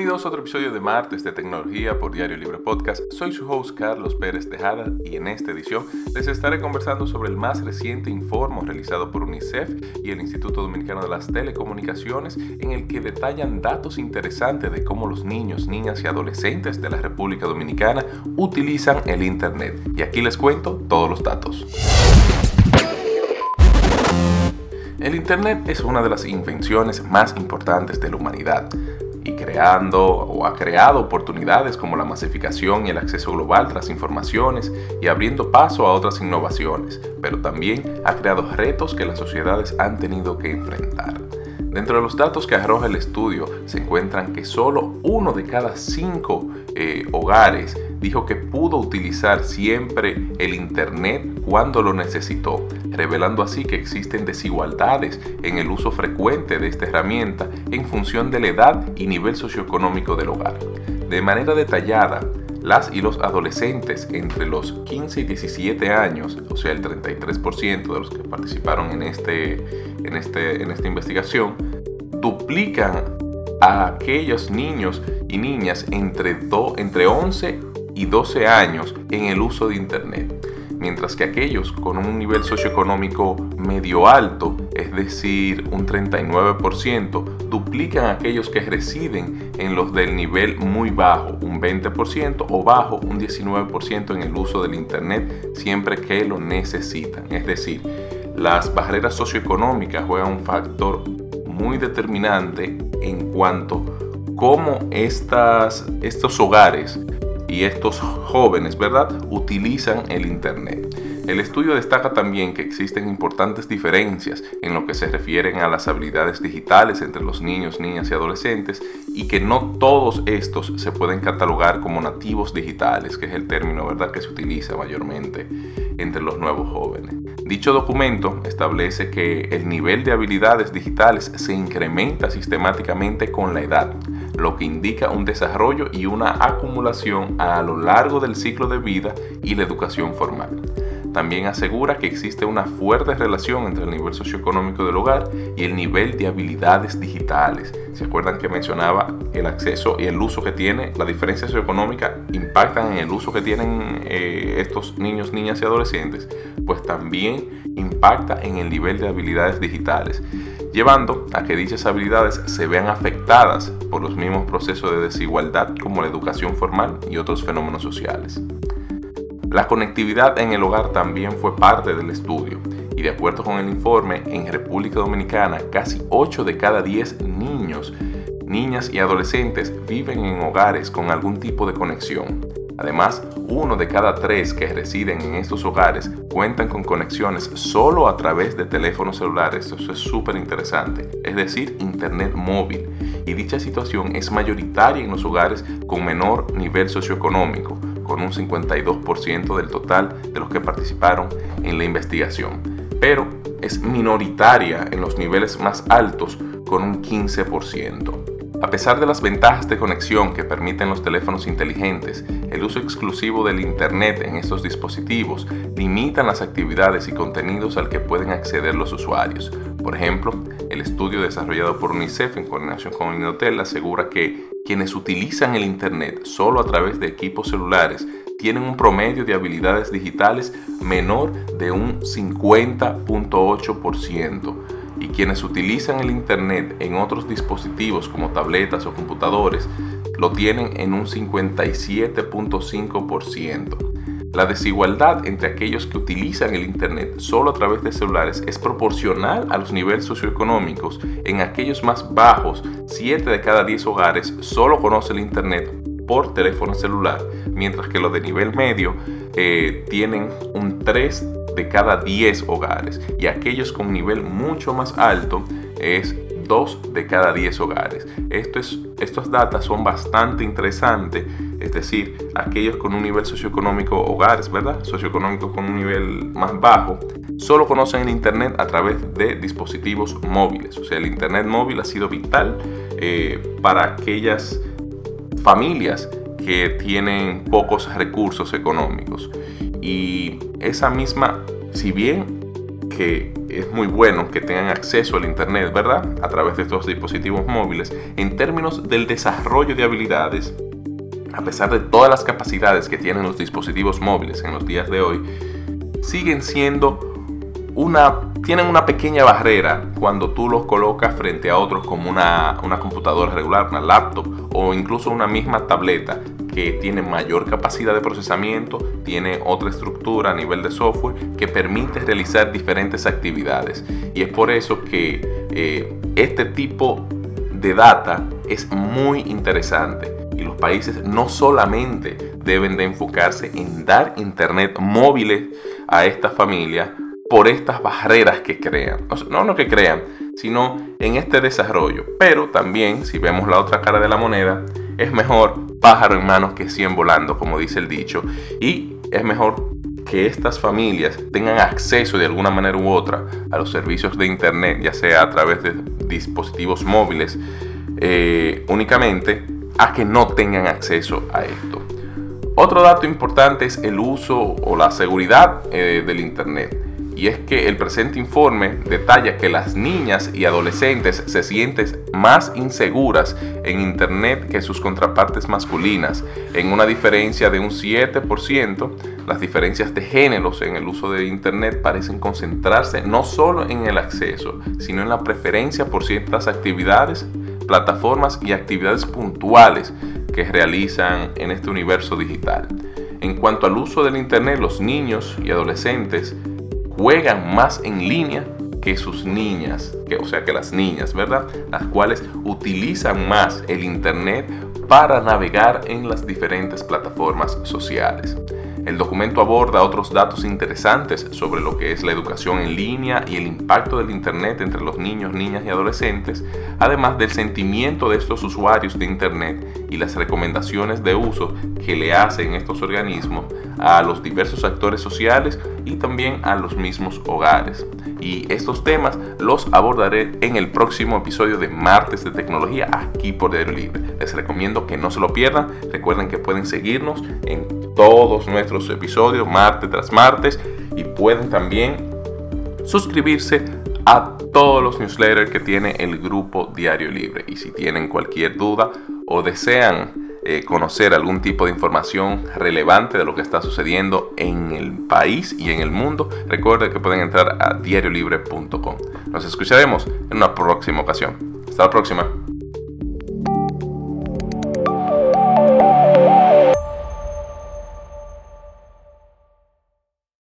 Bienvenidos a otro episodio de Martes de Tecnología por Diario Libre Podcast. Soy su host Carlos Pérez Tejada y en esta edición les estaré conversando sobre el más reciente informe realizado por UNICEF y el Instituto Dominicano de las Telecomunicaciones en el que detallan datos interesantes de cómo los niños, niñas y adolescentes de la República Dominicana utilizan el Internet. Y aquí les cuento todos los datos. El Internet es una de las invenciones más importantes de la humanidad o ha creado oportunidades como la masificación y el acceso global tras informaciones y abriendo paso a otras innovaciones, pero también ha creado retos que las sociedades han tenido que enfrentar. Dentro de los datos que arroja el estudio se encuentran que solo uno de cada cinco eh, hogares dijo que pudo utilizar siempre el Internet cuando lo necesitó, revelando así que existen desigualdades en el uso frecuente de esta herramienta en función de la edad y nivel socioeconómico del hogar. De manera detallada, las y los adolescentes entre los 15 y 17 años, o sea el 33% de los que participaron en, este, en, este, en esta investigación, duplican a aquellos niños y niñas entre, entre 11 y 12 años en el uso de Internet mientras que aquellos con un nivel socioeconómico medio alto, es decir, un 39%, duplican a aquellos que residen en los del nivel muy bajo, un 20%, o bajo, un 19% en el uso del Internet siempre que lo necesitan. Es decir, las barreras socioeconómicas juegan un factor muy determinante en cuanto cómo estas, estos hogares y estos jóvenes, ¿verdad?, utilizan el Internet. El estudio destaca también que existen importantes diferencias en lo que se refieren a las habilidades digitales entre los niños, niñas y adolescentes y que no todos estos se pueden catalogar como nativos digitales, que es el término ¿verdad? que se utiliza mayormente entre los nuevos jóvenes. Dicho documento establece que el nivel de habilidades digitales se incrementa sistemáticamente con la edad, lo que indica un desarrollo y una acumulación a lo largo del ciclo de vida y la educación formal. También asegura que existe una fuerte relación entre el nivel socioeconómico del hogar y el nivel de habilidades digitales. ¿Se acuerdan que mencionaba el acceso y el uso que tiene? La diferencia socioeconómica impactan en el uso que tienen eh, estos niños, niñas y adolescentes, pues también impacta en el nivel de habilidades digitales, llevando a que dichas habilidades se vean afectadas por los mismos procesos de desigualdad como la educación formal y otros fenómenos sociales. La conectividad en el hogar también fue parte del estudio y de acuerdo con el informe, en República Dominicana casi 8 de cada 10 niños, niñas y adolescentes viven en hogares con algún tipo de conexión. Además, uno de cada tres que residen en estos hogares cuentan con conexiones solo a través de teléfonos celulares. Eso es súper interesante. Es decir, Internet móvil. Y dicha situación es mayoritaria en los hogares con menor nivel socioeconómico con un 52% del total de los que participaron en la investigación, pero es minoritaria en los niveles más altos con un 15%. A pesar de las ventajas de conexión que permiten los teléfonos inteligentes, el uso exclusivo del Internet en estos dispositivos limitan las actividades y contenidos al que pueden acceder los usuarios. Por ejemplo, el estudio desarrollado por UNICEF en coordinación con Inotel asegura que quienes utilizan el Internet solo a través de equipos celulares tienen un promedio de habilidades digitales menor de un 50.8% y quienes utilizan el Internet en otros dispositivos como tabletas o computadores lo tienen en un 57.5%. La desigualdad entre aquellos que utilizan el Internet solo a través de celulares es proporcional a los niveles socioeconómicos. En aquellos más bajos, 7 de cada 10 hogares solo conocen el Internet por teléfono celular, mientras que los de nivel medio eh, tienen un 3 de cada 10 hogares y aquellos con nivel mucho más alto es 2 de cada 10 hogares. Esto es, estos datos son bastante interesantes, es decir, aquellos con un nivel socioeconómico, hogares, ¿verdad? Socioeconómicos con un nivel más bajo, solo conocen el Internet a través de dispositivos móviles. O sea, el Internet móvil ha sido vital eh, para aquellas familias que tienen pocos recursos económicos. Y esa misma, si bien que es muy bueno que tengan acceso al Internet, ¿verdad? A través de estos dispositivos móviles, en términos del desarrollo de habilidades, a pesar de todas las capacidades que tienen los dispositivos móviles en los días de hoy, siguen siendo una, tienen una pequeña barrera cuando tú los colocas frente a otros como una, una computadora regular, una laptop o incluso una misma tableta que tiene mayor capacidad de procesamiento, tiene otra estructura a nivel de software que permite realizar diferentes actividades. Y es por eso que eh, este tipo de data es muy interesante. Y los países no solamente deben de enfocarse en dar internet móviles a esta familia por estas barreras que crean. no lo que crean, sino en este desarrollo. Pero también, si vemos la otra cara de la moneda, es mejor pájaro en manos que 100 volando, como dice el dicho. Y es mejor que estas familias tengan acceso de alguna manera u otra a los servicios de Internet, ya sea a través de dispositivos móviles, eh, únicamente a que no tengan acceso a esto. Otro dato importante es el uso o la seguridad eh, del Internet y es que el presente informe detalla que las niñas y adolescentes se sienten más inseguras en Internet que sus contrapartes masculinas, en una diferencia de un 7%. Las diferencias de géneros en el uso de Internet parecen concentrarse no solo en el acceso, sino en la preferencia por ciertas actividades, plataformas y actividades puntuales que realizan en este universo digital. En cuanto al uso del Internet, los niños y adolescentes juegan más en línea que sus niñas, que, o sea que las niñas, ¿verdad? Las cuales utilizan más el Internet para navegar en las diferentes plataformas sociales. El documento aborda otros datos interesantes sobre lo que es la educación en línea y el impacto del Internet entre los niños, niñas y adolescentes, además del sentimiento de estos usuarios de Internet y las recomendaciones de uso que le hacen estos organismos a los diversos actores sociales y también a los mismos hogares. Y estos temas los abordaré en el próximo episodio de Martes de Tecnología aquí por Diario Libre. Les recomiendo que no se lo pierdan. Recuerden que pueden seguirnos en todos nuestros episodios, martes tras martes, y pueden también suscribirse a todos los newsletters que tiene el grupo Diario Libre. Y si tienen cualquier duda o desean eh, conocer algún tipo de información relevante de lo que está sucediendo en el país y en el mundo, recuerden que pueden entrar a diariolibre.com. Nos escucharemos en una próxima ocasión. Hasta la próxima.